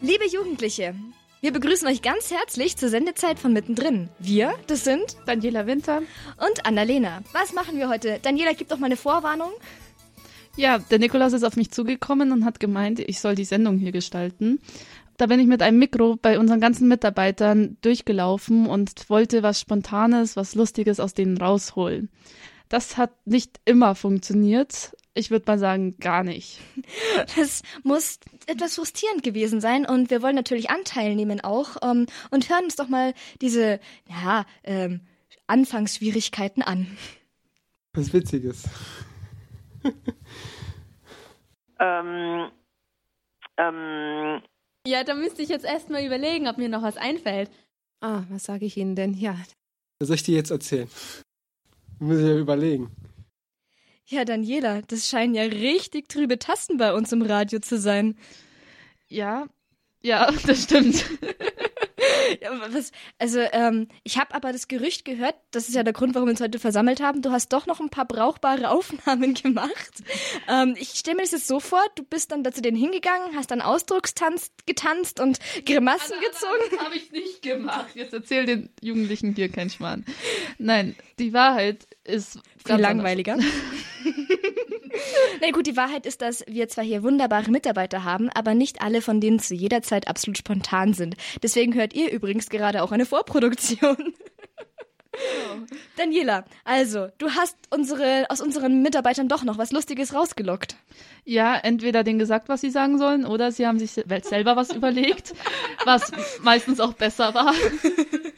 Liebe Jugendliche, wir begrüßen euch ganz herzlich zur Sendezeit von Mittendrin. Wir, das sind Daniela Winter und Annalena. Was machen wir heute? Daniela, gib doch mal eine Vorwarnung. Ja, der Nikolaus ist auf mich zugekommen und hat gemeint, ich soll die Sendung hier gestalten. Da bin ich mit einem Mikro bei unseren ganzen Mitarbeitern durchgelaufen und wollte was Spontanes, was Lustiges aus denen rausholen. Das hat nicht immer funktioniert. Ich würde mal sagen, gar nicht. Das muss etwas frustrierend gewesen sein und wir wollen natürlich Anteil nehmen auch ähm, und hören uns doch mal diese, ja, ähm, Anfangsschwierigkeiten an. Was Witziges. ähm, ähm. Ja, da müsste ich jetzt erstmal überlegen, ob mir noch was einfällt. Ah, was sage ich Ihnen denn? Ja. Was soll ich dir jetzt erzählen? Muss ich ja überlegen. Ja, Daniela, das scheinen ja richtig trübe Tasten bei uns im Radio zu sein. Ja, ja, das stimmt. ja, was, also, ähm, ich habe aber das Gerücht gehört, das ist ja der Grund, warum wir uns heute versammelt haben, du hast doch noch ein paar brauchbare Aufnahmen gemacht. Ähm, ich stelle mir das jetzt so vor, du bist dann dazu denen hingegangen, hast dann Ausdruckstanz getanzt und Grimassen Anna, gezogen. Das habe ich nicht gemacht. Jetzt erzähl den Jugendlichen hier kein Schmarrn. Nein, die Wahrheit ist viel langweiliger. Na gut, die Wahrheit ist, dass wir zwar hier wunderbare Mitarbeiter haben, aber nicht alle von denen zu jeder Zeit absolut spontan sind. Deswegen hört ihr übrigens gerade auch eine Vorproduktion. Oh. Daniela, also, du hast unsere, aus unseren Mitarbeitern doch noch was Lustiges rausgelockt. Ja, entweder denen gesagt, was sie sagen sollen, oder sie haben sich selber was überlegt, was meistens auch besser war.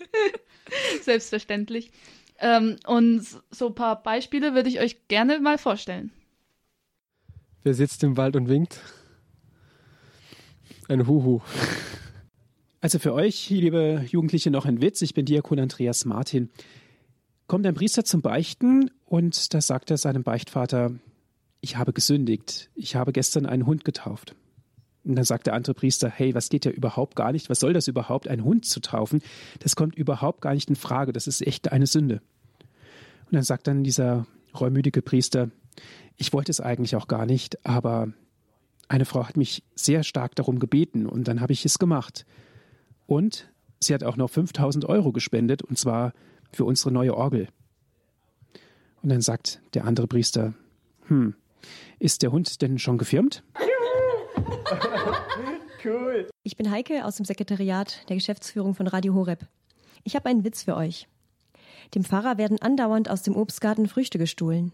Selbstverständlich. Ähm, und so ein paar Beispiele würde ich euch gerne mal vorstellen. Wer sitzt im Wald und winkt? Ein Huhu. Also für euch, liebe Jugendliche, noch ein Witz. Ich bin Diakon Andreas Martin. Kommt ein Priester zum Beichten und da sagt er seinem Beichtvater, ich habe gesündigt. Ich habe gestern einen Hund getauft. Und dann sagt der andere Priester, hey, was geht ja überhaupt gar nicht? Was soll das überhaupt, einen Hund zu taufen? Das kommt überhaupt gar nicht in Frage. Das ist echt eine Sünde. Und dann sagt dann dieser reumütige Priester, ich wollte es eigentlich auch gar nicht, aber eine Frau hat mich sehr stark darum gebeten und dann habe ich es gemacht. Und sie hat auch noch 5000 Euro gespendet und zwar für unsere neue Orgel. Und dann sagt der andere Priester, hm, ist der Hund denn schon gefirmt? cool. Ich bin Heike aus dem Sekretariat der Geschäftsführung von Radio Horeb. Ich habe einen Witz für euch. Dem Pfarrer werden andauernd aus dem Obstgarten Früchte gestohlen.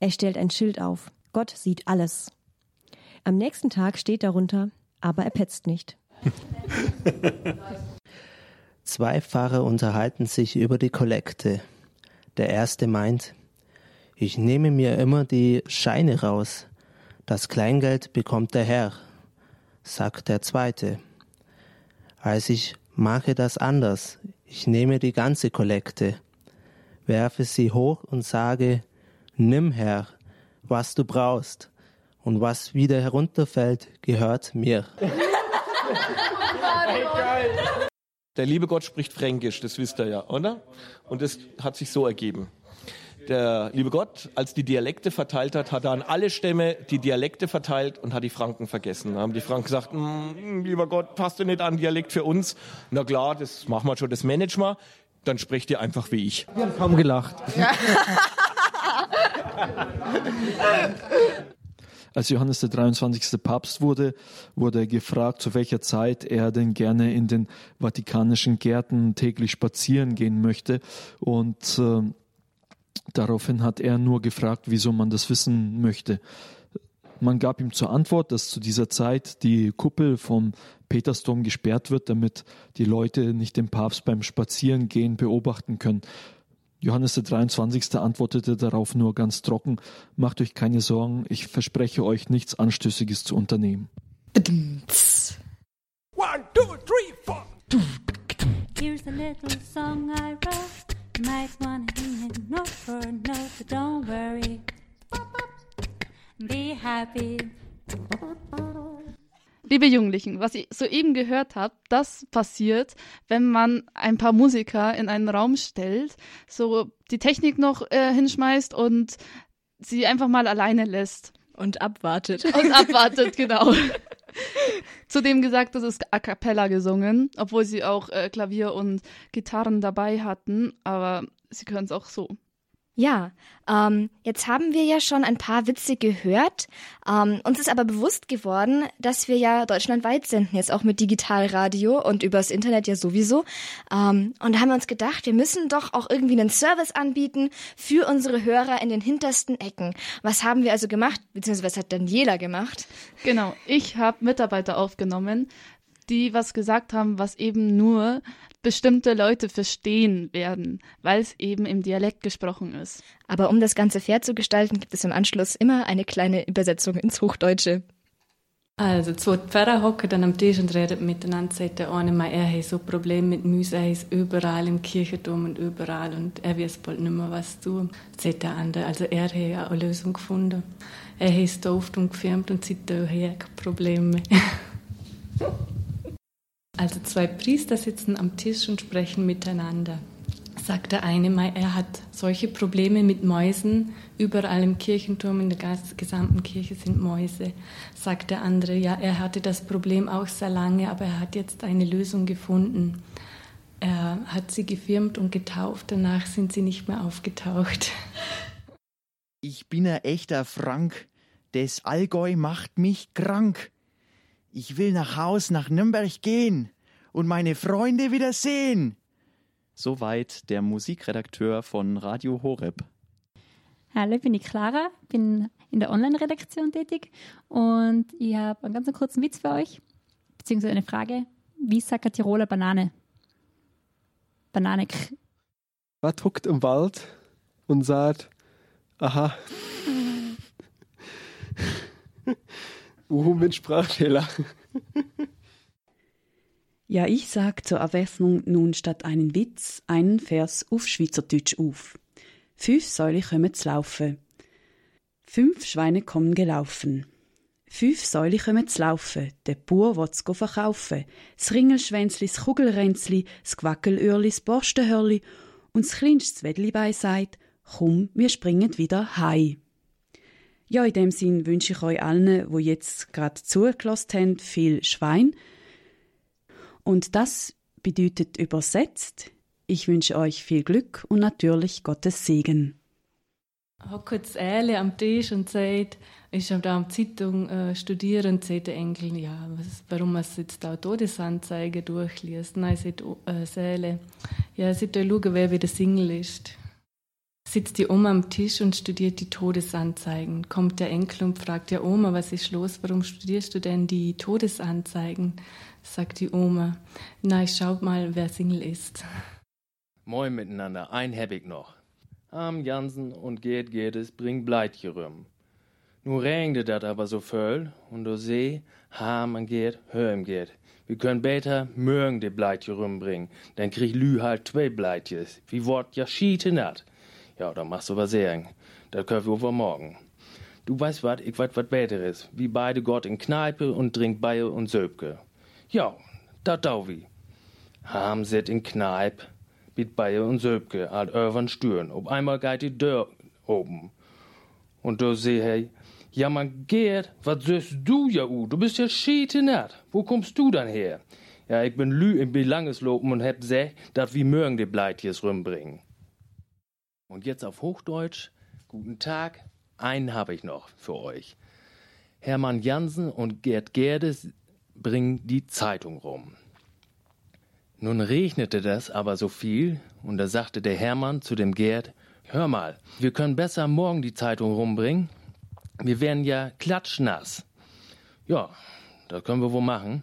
Er stellt ein Schild auf. Gott sieht alles. Am nächsten Tag steht darunter, aber er petzt nicht. Zwei Pfarrer unterhalten sich über die Kollekte. Der erste meint, ich nehme mir immer die Scheine raus. Das Kleingeld bekommt der Herr, sagt der zweite. Als ich mache das anders. Ich nehme die ganze Kollekte, werfe sie hoch und sage, Nimm, Herr, was du brauchst, und was wieder herunterfällt, gehört mir. Der liebe Gott spricht Fränkisch, das wisst ihr ja, oder? Und das hat sich so ergeben. Der liebe Gott, als die Dialekte verteilt hat, hat er an alle Stämme die Dialekte verteilt und hat die Franken vergessen. Da haben die Franken gesagt, hm, lieber Gott, passt du nicht an Dialekt für uns? Na klar, das machen wir schon, das managen wir. Dann sprecht ihr einfach wie ich. Wir haben kaum gelacht. Als Johannes der 23. Papst wurde, wurde er gefragt, zu welcher Zeit er denn gerne in den vatikanischen Gärten täglich spazieren gehen möchte. Und äh, daraufhin hat er nur gefragt, wieso man das wissen möchte. Man gab ihm zur Antwort, dass zu dieser Zeit die Kuppel vom Petersdom gesperrt wird, damit die Leute nicht den Papst beim Spazierengehen beobachten können. Johannes der 23. antwortete darauf nur ganz trocken, macht euch keine Sorgen, ich verspreche euch nichts Anstößiges zu unternehmen. One, two, three, four. Here's a little song I wrote. You might wanna hear it note for note, but don't worry. Be happy. Liebe Jugendlichen, was ihr soeben gehört habt, das passiert, wenn man ein paar Musiker in einen Raum stellt, so die Technik noch äh, hinschmeißt und sie einfach mal alleine lässt. Und abwartet. Und abwartet, genau. Zudem gesagt, das ist a cappella gesungen, obwohl sie auch äh, Klavier und Gitarren dabei hatten, aber sie können es auch so. Ja, ähm, jetzt haben wir ja schon ein paar Witze gehört. Ähm, uns ist aber bewusst geworden, dass wir ja deutschlandweit senden, jetzt auch mit Digitalradio und übers Internet ja sowieso. Ähm, und da haben wir uns gedacht, wir müssen doch auch irgendwie einen Service anbieten für unsere Hörer in den hintersten Ecken. Was haben wir also gemacht, beziehungsweise was hat Daniela gemacht? Genau, ich habe Mitarbeiter aufgenommen, die was gesagt haben, was eben nur bestimmte Leute verstehen werden, weil es eben im Dialekt gesprochen ist. Aber um das Ganze fair zu gestalten, gibt es im Anschluss immer eine kleine Übersetzung ins Hochdeutsche. Also, zwei Pfarrer hocken dann am Tisch und reden miteinander, sagt der eine mal, er hat so Probleme mit Müsse, er ist überall im Kirchentum und überall und er weiß bald nicht mehr, was tun. Sagt der andere, also er hat ja eine Lösung gefunden. Er hat es und gefilmt und seitdem hat er keine Probleme mehr. Also zwei Priester sitzen am Tisch und sprechen miteinander. Sagt der eine er hat solche Probleme mit Mäusen. Überall im Kirchenturm, in der gesamten Kirche sind Mäuse. Sagt der andere, ja, er hatte das Problem auch sehr lange, aber er hat jetzt eine Lösung gefunden. Er hat sie gefirmt und getauft, danach sind sie nicht mehr aufgetaucht. Ich bin ein echter Frank. Das Allgäu macht mich krank. Ich will nach Haus nach Nürnberg gehen und meine Freunde wieder sehen. Soweit der Musikredakteur von Radio Horeb. Hallo, ich bin die Clara, bin in der Online-Redaktion tätig und ich habe einen ganz kurzen Witz für euch, beziehungsweise eine Frage. Wie sagt eine Tiroler Banane? Banane. Was huckt im Wald und sagt, aha. Uhu mit Sprachfehler. Ja, ich sag zur Abwechslung nun statt einen Witz einen Vers auf Schweizerdeutsch auf. Fünf Säule kommen zu laufen. Fünf Schweine kommen gelaufen. Fünf Säule kommen zu laufen. Der Bauer will's verkaufen. Das Ringelschwänzli, das Kugelränzli, das Quackelöhrli, das Borstenhörli und das kleinste Wedlibei sagt, komm, wir springen wieder hei. Ja, in dem Sinn wünsche ich euch allen, wo jetzt gerade zugelassen haben, viel Schwein. Und das bedeutet übersetzt, ich wünsche euch viel Glück und natürlich Gottes Segen. Hockt Ähle am Tisch und sagt, ich habe da am Zeitung äh, studieren und sagt der Enkel, ja, was, warum man jetzt da Todesanzeige durchliest. Nein, sagt äh, Säle, ja, sie schauen, wer wieder Single ist sitzt die Oma am Tisch und studiert die Todesanzeigen. Kommt der Enkel und fragt, ja Oma, was ist los? Warum studierst du denn die Todesanzeigen? Sagt die Oma, na, ich schau mal, wer Single ist. Moin miteinander, ein hab ich noch. Am Jansen und geht geht es, bringt Bleitje rum. Nu regnet dat aber so voll und du seh, ha, man geht, hör im geht. Wir können beter morgen de Bleitje rumbringen, dann krieg Lü halt zwei Bleitjes. Wie wort ja schiete nat. Ja, dann machst du was sagen. Das können wir übermorgen. Du weißt wat, ich weiß wat Besseres. Wie beide Gott in Kneipe und trinkt Bayer und Söbke. Ja, dat dau wie. Ham sit in Kneipe, mit Bayer und Söbke, alt Irwan stüren. Ob einmal geht die Dörr oben. Und du seh hey, ja man Gerd, was söst du ja u? Du bist ja schiete nat. Wo kommst du dann her? Ja, ich bin lü im Belangeslopen und hab seh, dat wie mögen die Bleitjes rümbringen. Und jetzt auf Hochdeutsch. Guten Tag. Einen habe ich noch für euch. Hermann Jansen und Gerd Gerdes bringen die Zeitung rum. Nun regnete das aber so viel, und da sagte der Hermann zu dem Gerd, hör mal, wir können besser morgen die Zeitung rumbringen. Wir werden ja klatschnass. Ja, das können wir wohl machen.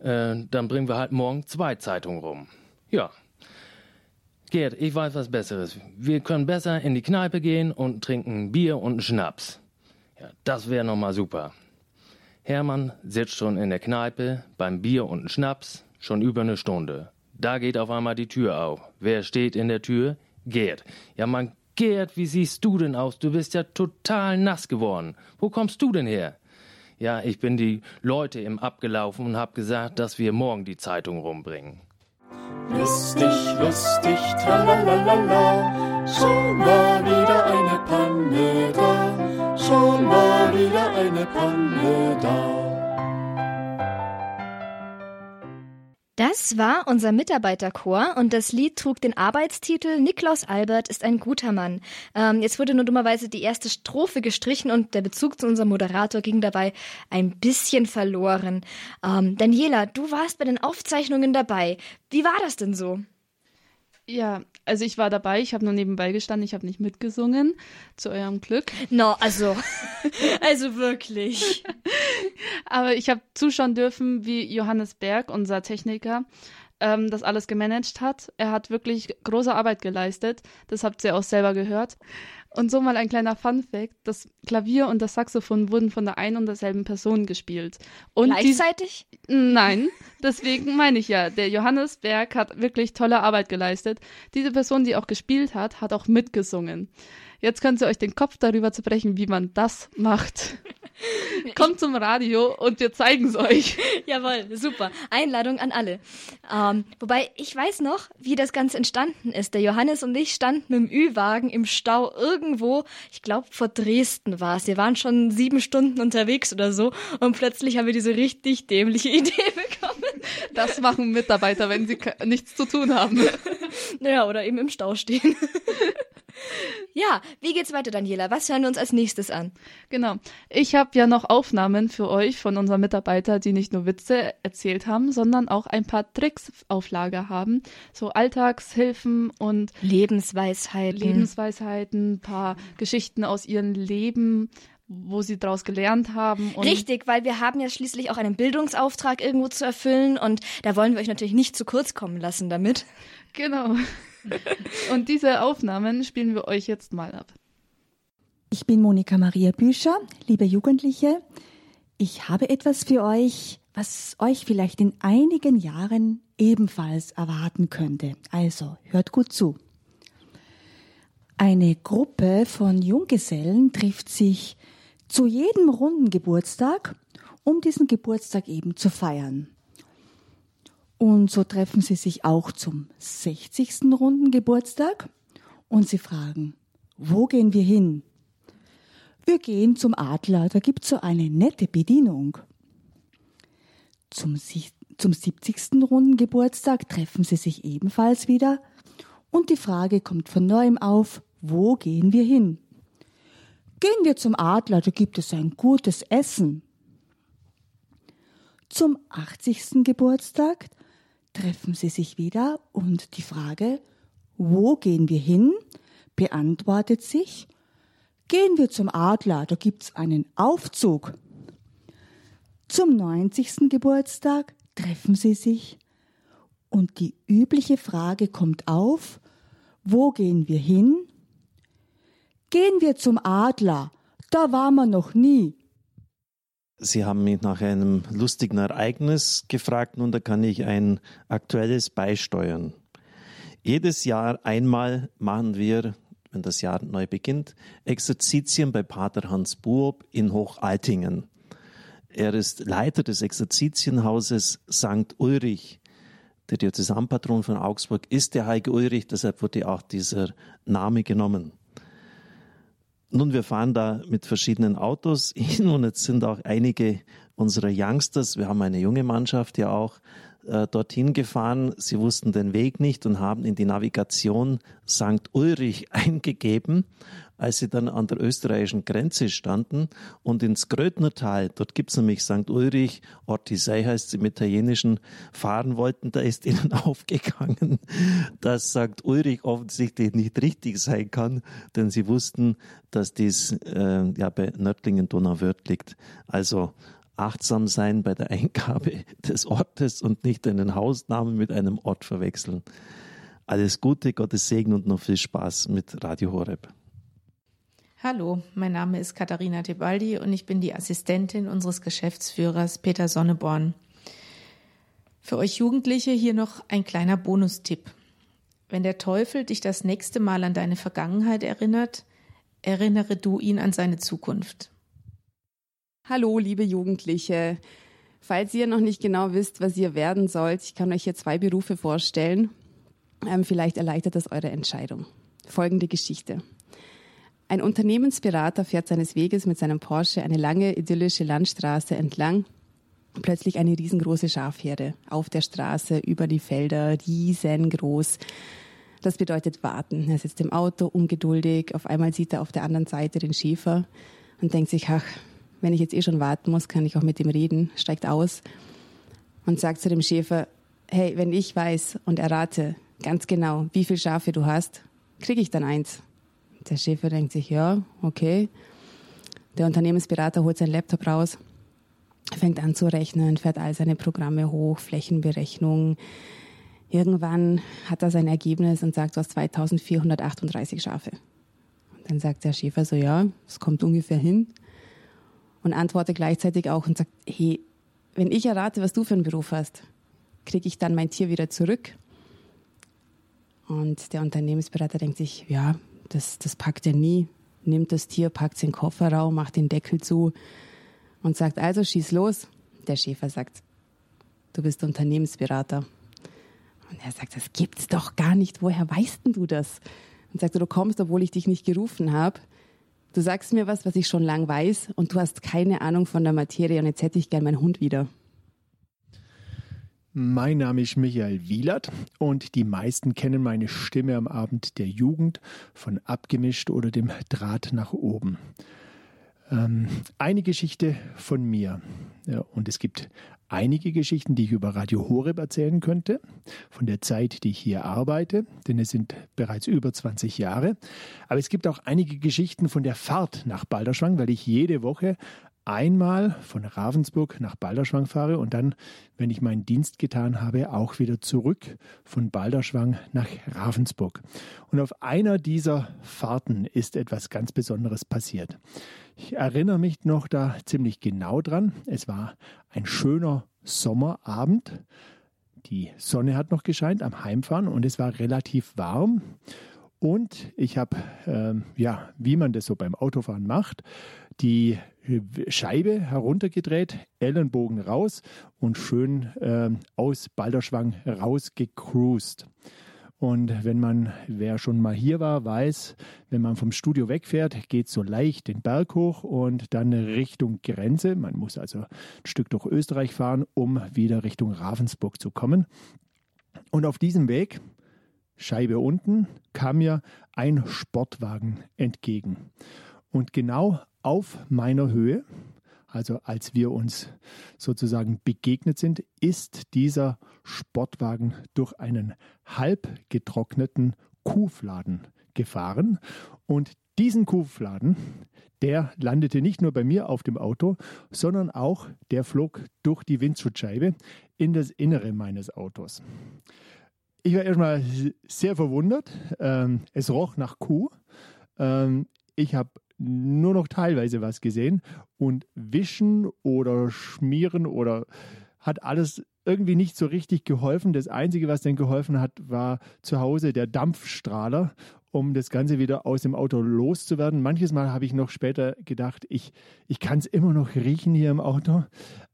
Äh, dann bringen wir halt morgen zwei Zeitungen rum. Ja, Gerd, ich weiß was Besseres. Wir können besser in die Kneipe gehen und trinken Bier und Schnaps. Ja, das wäre nochmal super. Hermann sitzt schon in der Kneipe beim Bier und Schnaps schon über eine Stunde. Da geht auf einmal die Tür auf. Wer steht in der Tür? Gerd. Ja, Mann, Gerd, wie siehst du denn aus? Du bist ja total nass geworden. Wo kommst du denn her? Ja, ich bin die Leute im abgelaufen und hab gesagt, dass wir morgen die Zeitung rumbringen. Lustig, lustig, tralalala, schon war wieder eine Panne da, schon war wieder eine Panne da. Das war unser Mitarbeiterchor und das Lied trug den Arbeitstitel Niklaus Albert ist ein guter Mann. Ähm, jetzt wurde nur dummerweise die erste Strophe gestrichen und der Bezug zu unserem Moderator ging dabei ein bisschen verloren. Ähm, Daniela, du warst bei den Aufzeichnungen dabei. Wie war das denn so? Ja, also ich war dabei, ich habe nur nebenbei gestanden, ich habe nicht mitgesungen, zu eurem Glück. No, also, also wirklich. Aber ich habe zuschauen dürfen, wie Johannes Berg, unser Techniker, ähm, das alles gemanagt hat. Er hat wirklich große Arbeit geleistet, das habt ihr auch selber gehört. Und so mal ein kleiner Fun-Fact: Das Klavier und das Saxophon wurden von der einen und derselben Person gespielt. Und Gleichzeitig? Die, nein, deswegen meine ich ja, der Johannes Berg hat wirklich tolle Arbeit geleistet. Diese Person, die auch gespielt hat, hat auch mitgesungen. Jetzt könnt ihr euch den Kopf darüber zerbrechen, wie man das macht. Kommt zum Radio und wir zeigen es euch. Jawohl, super. Einladung an alle. Ähm, wobei, ich weiß noch, wie das Ganze entstanden ist. Der Johannes und ich standen mit dem Ü-Wagen im Stau irgendwo, ich glaube vor Dresden war es. Wir waren schon sieben Stunden unterwegs oder so und plötzlich haben wir diese richtig dämliche Idee bekommen. Das machen Mitarbeiter, wenn sie nichts zu tun haben. Naja, oder eben im Stau stehen. Ja, wie geht's weiter, Daniela? Was hören wir uns als nächstes an? Genau. Ich habe ja noch Aufnahmen für euch von unseren Mitarbeitern, die nicht nur Witze erzählt haben, sondern auch ein paar Tricks auf Lager haben. So Alltagshilfen und Lebensweisheiten. Lebensweisheiten, ein paar Geschichten aus ihrem Leben wo sie daraus gelernt haben. Richtig, weil wir haben ja schließlich auch einen Bildungsauftrag irgendwo zu erfüllen und da wollen wir euch natürlich nicht zu kurz kommen lassen damit. Genau. Und diese Aufnahmen spielen wir euch jetzt mal ab. Ich bin Monika Maria Büscher, liebe Jugendliche. Ich habe etwas für euch, was euch vielleicht in einigen Jahren ebenfalls erwarten könnte. Also hört gut zu. Eine Gruppe von Junggesellen trifft sich zu jedem runden Geburtstag, um diesen Geburtstag eben zu feiern. Und so treffen sie sich auch zum 60. Runden Geburtstag und sie fragen, wo gehen wir hin? Wir gehen zum Adler, da gibt's so eine nette Bedienung. Zum, zum 70. Runden Geburtstag treffen sie sich ebenfalls wieder und die Frage kommt von neuem auf, wo gehen wir hin? Gehen wir zum Adler, da gibt es ein gutes Essen. Zum 80. Geburtstag treffen sie sich wieder und die Frage, wo gehen wir hin, beantwortet sich, gehen wir zum Adler, da gibt's einen Aufzug. Zum 90. Geburtstag treffen sie sich und die übliche Frage kommt auf, wo gehen wir hin? Gehen wir zum Adler, da waren wir noch nie. Sie haben mich nach einem lustigen Ereignis gefragt und da kann ich ein aktuelles beisteuern. Jedes Jahr einmal machen wir, wenn das Jahr neu beginnt, Exerzitien bei Pater Hans Buob in Hochaltingen. Er ist Leiter des Exerzitienhauses St. Ulrich. Der Diözesanpatron von Augsburg ist der Heilige Ulrich, deshalb wurde auch dieser Name genommen. Nun, wir fahren da mit verschiedenen Autos hin und jetzt sind auch einige unserer Youngsters, wir haben eine junge Mannschaft ja auch, äh, dorthin gefahren. Sie wussten den Weg nicht und haben in die Navigation St. Ulrich eingegeben als sie dann an der österreichischen Grenze standen und ins Grödnertal, dort gibt's nämlich St. Ulrich, Ortisei heißt es im Italienischen, fahren wollten, da ist ihnen aufgegangen, dass St. Ulrich offensichtlich nicht richtig sein kann, denn sie wussten, dass dies äh, ja bei Nördlingen Donauwörth liegt. Also achtsam sein bei der Eingabe des Ortes und nicht einen Hausnamen mit einem Ort verwechseln. Alles Gute, Gottes Segen und noch viel Spaß mit Radio Horeb. Hallo, mein Name ist Katharina Tebaldi und ich bin die Assistentin unseres Geschäftsführers Peter Sonneborn. Für euch Jugendliche hier noch ein kleiner Bonustipp. Wenn der Teufel dich das nächste Mal an deine Vergangenheit erinnert, erinnere du ihn an seine Zukunft. Hallo, liebe Jugendliche. Falls ihr noch nicht genau wisst, was ihr werden sollt, ich kann euch hier zwei Berufe vorstellen. Ähm, vielleicht erleichtert das eure Entscheidung. Folgende Geschichte. Ein Unternehmensberater fährt seines Weges mit seinem Porsche eine lange idyllische Landstraße entlang plötzlich eine riesengroße Schafherde auf der Straße, über die Felder, riesengroß. Das bedeutet warten. Er sitzt im Auto, ungeduldig. Auf einmal sieht er auf der anderen Seite den Schäfer und denkt sich, ach, wenn ich jetzt eh schon warten muss, kann ich auch mit ihm reden. Steigt aus und sagt zu dem Schäfer, hey, wenn ich weiß und errate ganz genau, wie viele Schafe du hast, kriege ich dann eins. Der Schäfer denkt sich, ja, okay. Der Unternehmensberater holt seinen Laptop raus, fängt an zu rechnen, fährt all seine Programme hoch, Flächenberechnung. Irgendwann hat er sein Ergebnis und sagt, du hast 2438 Schafe. Und dann sagt der Schäfer so, ja, es kommt ungefähr hin. Und antwortet gleichzeitig auch und sagt, hey, wenn ich errate, was du für einen Beruf hast, kriege ich dann mein Tier wieder zurück? Und der Unternehmensberater denkt sich, ja, das, das packt er nie. Nimmt das Tier, packt es in den Kofferraum, macht den Deckel zu und sagt, also schieß los. Der Schäfer sagt, du bist Unternehmensberater. Und er sagt, das gibt's doch gar nicht. Woher weißt denn du das? Und sagt, du kommst, obwohl ich dich nicht gerufen habe. Du sagst mir was, was ich schon lang weiß, und du hast keine Ahnung von der Materie. Und jetzt hätte ich gern meinen Hund wieder. Mein Name ist Michael Wielert und die meisten kennen meine Stimme am Abend der Jugend von Abgemischt oder dem Draht nach oben. Ähm, eine Geschichte von mir. Ja, und es gibt einige Geschichten, die ich über Radio Horeb erzählen könnte, von der Zeit, die ich hier arbeite, denn es sind bereits über 20 Jahre. Aber es gibt auch einige Geschichten von der Fahrt nach Balderschwang, weil ich jede Woche einmal von Ravensburg nach Balderschwang fahre und dann, wenn ich meinen Dienst getan habe, auch wieder zurück von Balderschwang nach Ravensburg. Und auf einer dieser Fahrten ist etwas ganz Besonderes passiert. Ich erinnere mich noch da ziemlich genau dran. Es war ein schöner Sommerabend. Die Sonne hat noch gescheint am Heimfahren und es war relativ warm. Und ich habe, ähm, ja, wie man das so beim Autofahren macht, die Scheibe heruntergedreht, Ellenbogen raus und schön äh, aus Balderschwang rausgecruised. Und wenn man, wer schon mal hier war, weiß, wenn man vom Studio wegfährt, geht so leicht den Berg hoch und dann Richtung Grenze. Man muss also ein Stück durch Österreich fahren, um wieder Richtung Ravensburg zu kommen. Und auf diesem Weg, Scheibe unten, kam mir ein Sportwagen entgegen. Und genau auf meiner Höhe, also als wir uns sozusagen begegnet sind, ist dieser Sportwagen durch einen halb getrockneten Kuhfladen gefahren. Und diesen Kuhfladen, der landete nicht nur bei mir auf dem Auto, sondern auch der flog durch die Windschutzscheibe in das Innere meines Autos. Ich war erstmal sehr verwundert. Ähm, es roch nach Kuh. Ähm, ich habe nur noch teilweise was gesehen und wischen oder schmieren oder hat alles irgendwie nicht so richtig geholfen. Das Einzige, was denn geholfen hat, war zu Hause der Dampfstrahler, um das Ganze wieder aus dem Auto loszuwerden. Manches Mal habe ich noch später gedacht, ich, ich kann es immer noch riechen hier im Auto.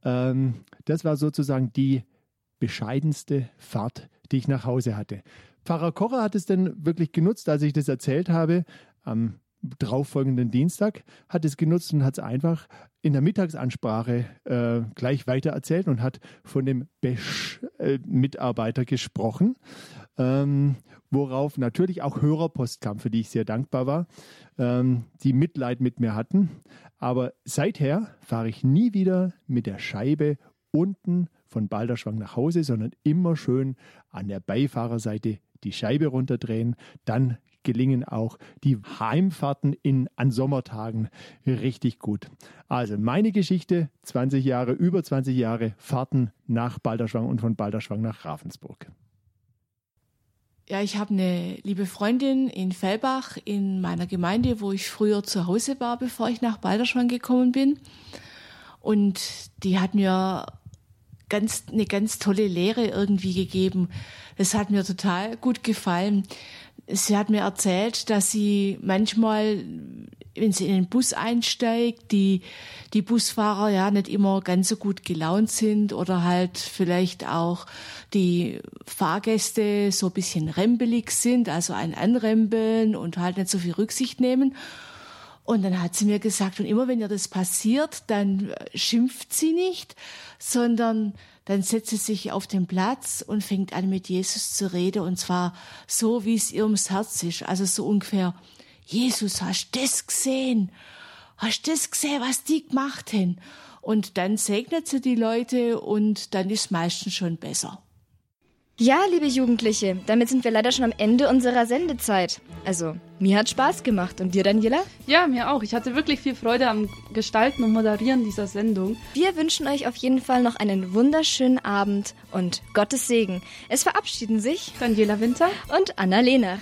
Ähm, das war sozusagen die bescheidenste Fahrt, die ich nach Hause hatte. Pfarrer Kocher hat es dann wirklich genutzt, als ich das erzählt habe. Am darauffolgenden Dienstag, hat es genutzt und hat es einfach in der Mittagsansprache äh, gleich weitererzählt und hat von dem Besch-Mitarbeiter äh, gesprochen, ähm, worauf natürlich auch Hörerpost kam, für die ich sehr dankbar war, ähm, die Mitleid mit mir hatten. Aber seither fahre ich nie wieder mit der Scheibe unten von Balderschwang nach Hause, sondern immer schön an der Beifahrerseite die Scheibe runterdrehen, dann gelingen auch die Heimfahrten in, an Sommertagen richtig gut. Also meine Geschichte, 20 Jahre, über 20 Jahre Fahrten nach Balderschwang und von Balderschwang nach Ravensburg. Ja, ich habe eine liebe Freundin in Fellbach in meiner Gemeinde, wo ich früher zu Hause war, bevor ich nach Balderschwang gekommen bin. Und die hat mir ganz, eine ganz tolle Lehre irgendwie gegeben. Das hat mir total gut gefallen sie hat mir erzählt, dass sie manchmal, wenn sie in den Bus einsteigt, die, die Busfahrer ja nicht immer ganz so gut gelaunt sind oder halt vielleicht auch die Fahrgäste so ein bisschen rempelig sind, also ein Anrempeln und halt nicht so viel Rücksicht nehmen. Und dann hat sie mir gesagt, und immer wenn ihr das passiert, dann schimpft sie nicht, sondern dann setzt sie sich auf den Platz und fängt an mit Jesus zu reden und zwar so, wie es ihr ums Herz ist. Also so ungefähr, Jesus, hast du das gesehen? Hast du das gesehen, was die gemacht haben? Und dann segnet sie die Leute und dann ist meistens schon besser. Ja, liebe Jugendliche, damit sind wir leider schon am Ende unserer Sendezeit. Also, mir hat Spaß gemacht. Und dir, Daniela? Ja, mir auch. Ich hatte wirklich viel Freude am Gestalten und Moderieren dieser Sendung. Wir wünschen euch auf jeden Fall noch einen wunderschönen Abend und Gottes Segen. Es verabschieden sich Daniela Winter und Anna Lehner.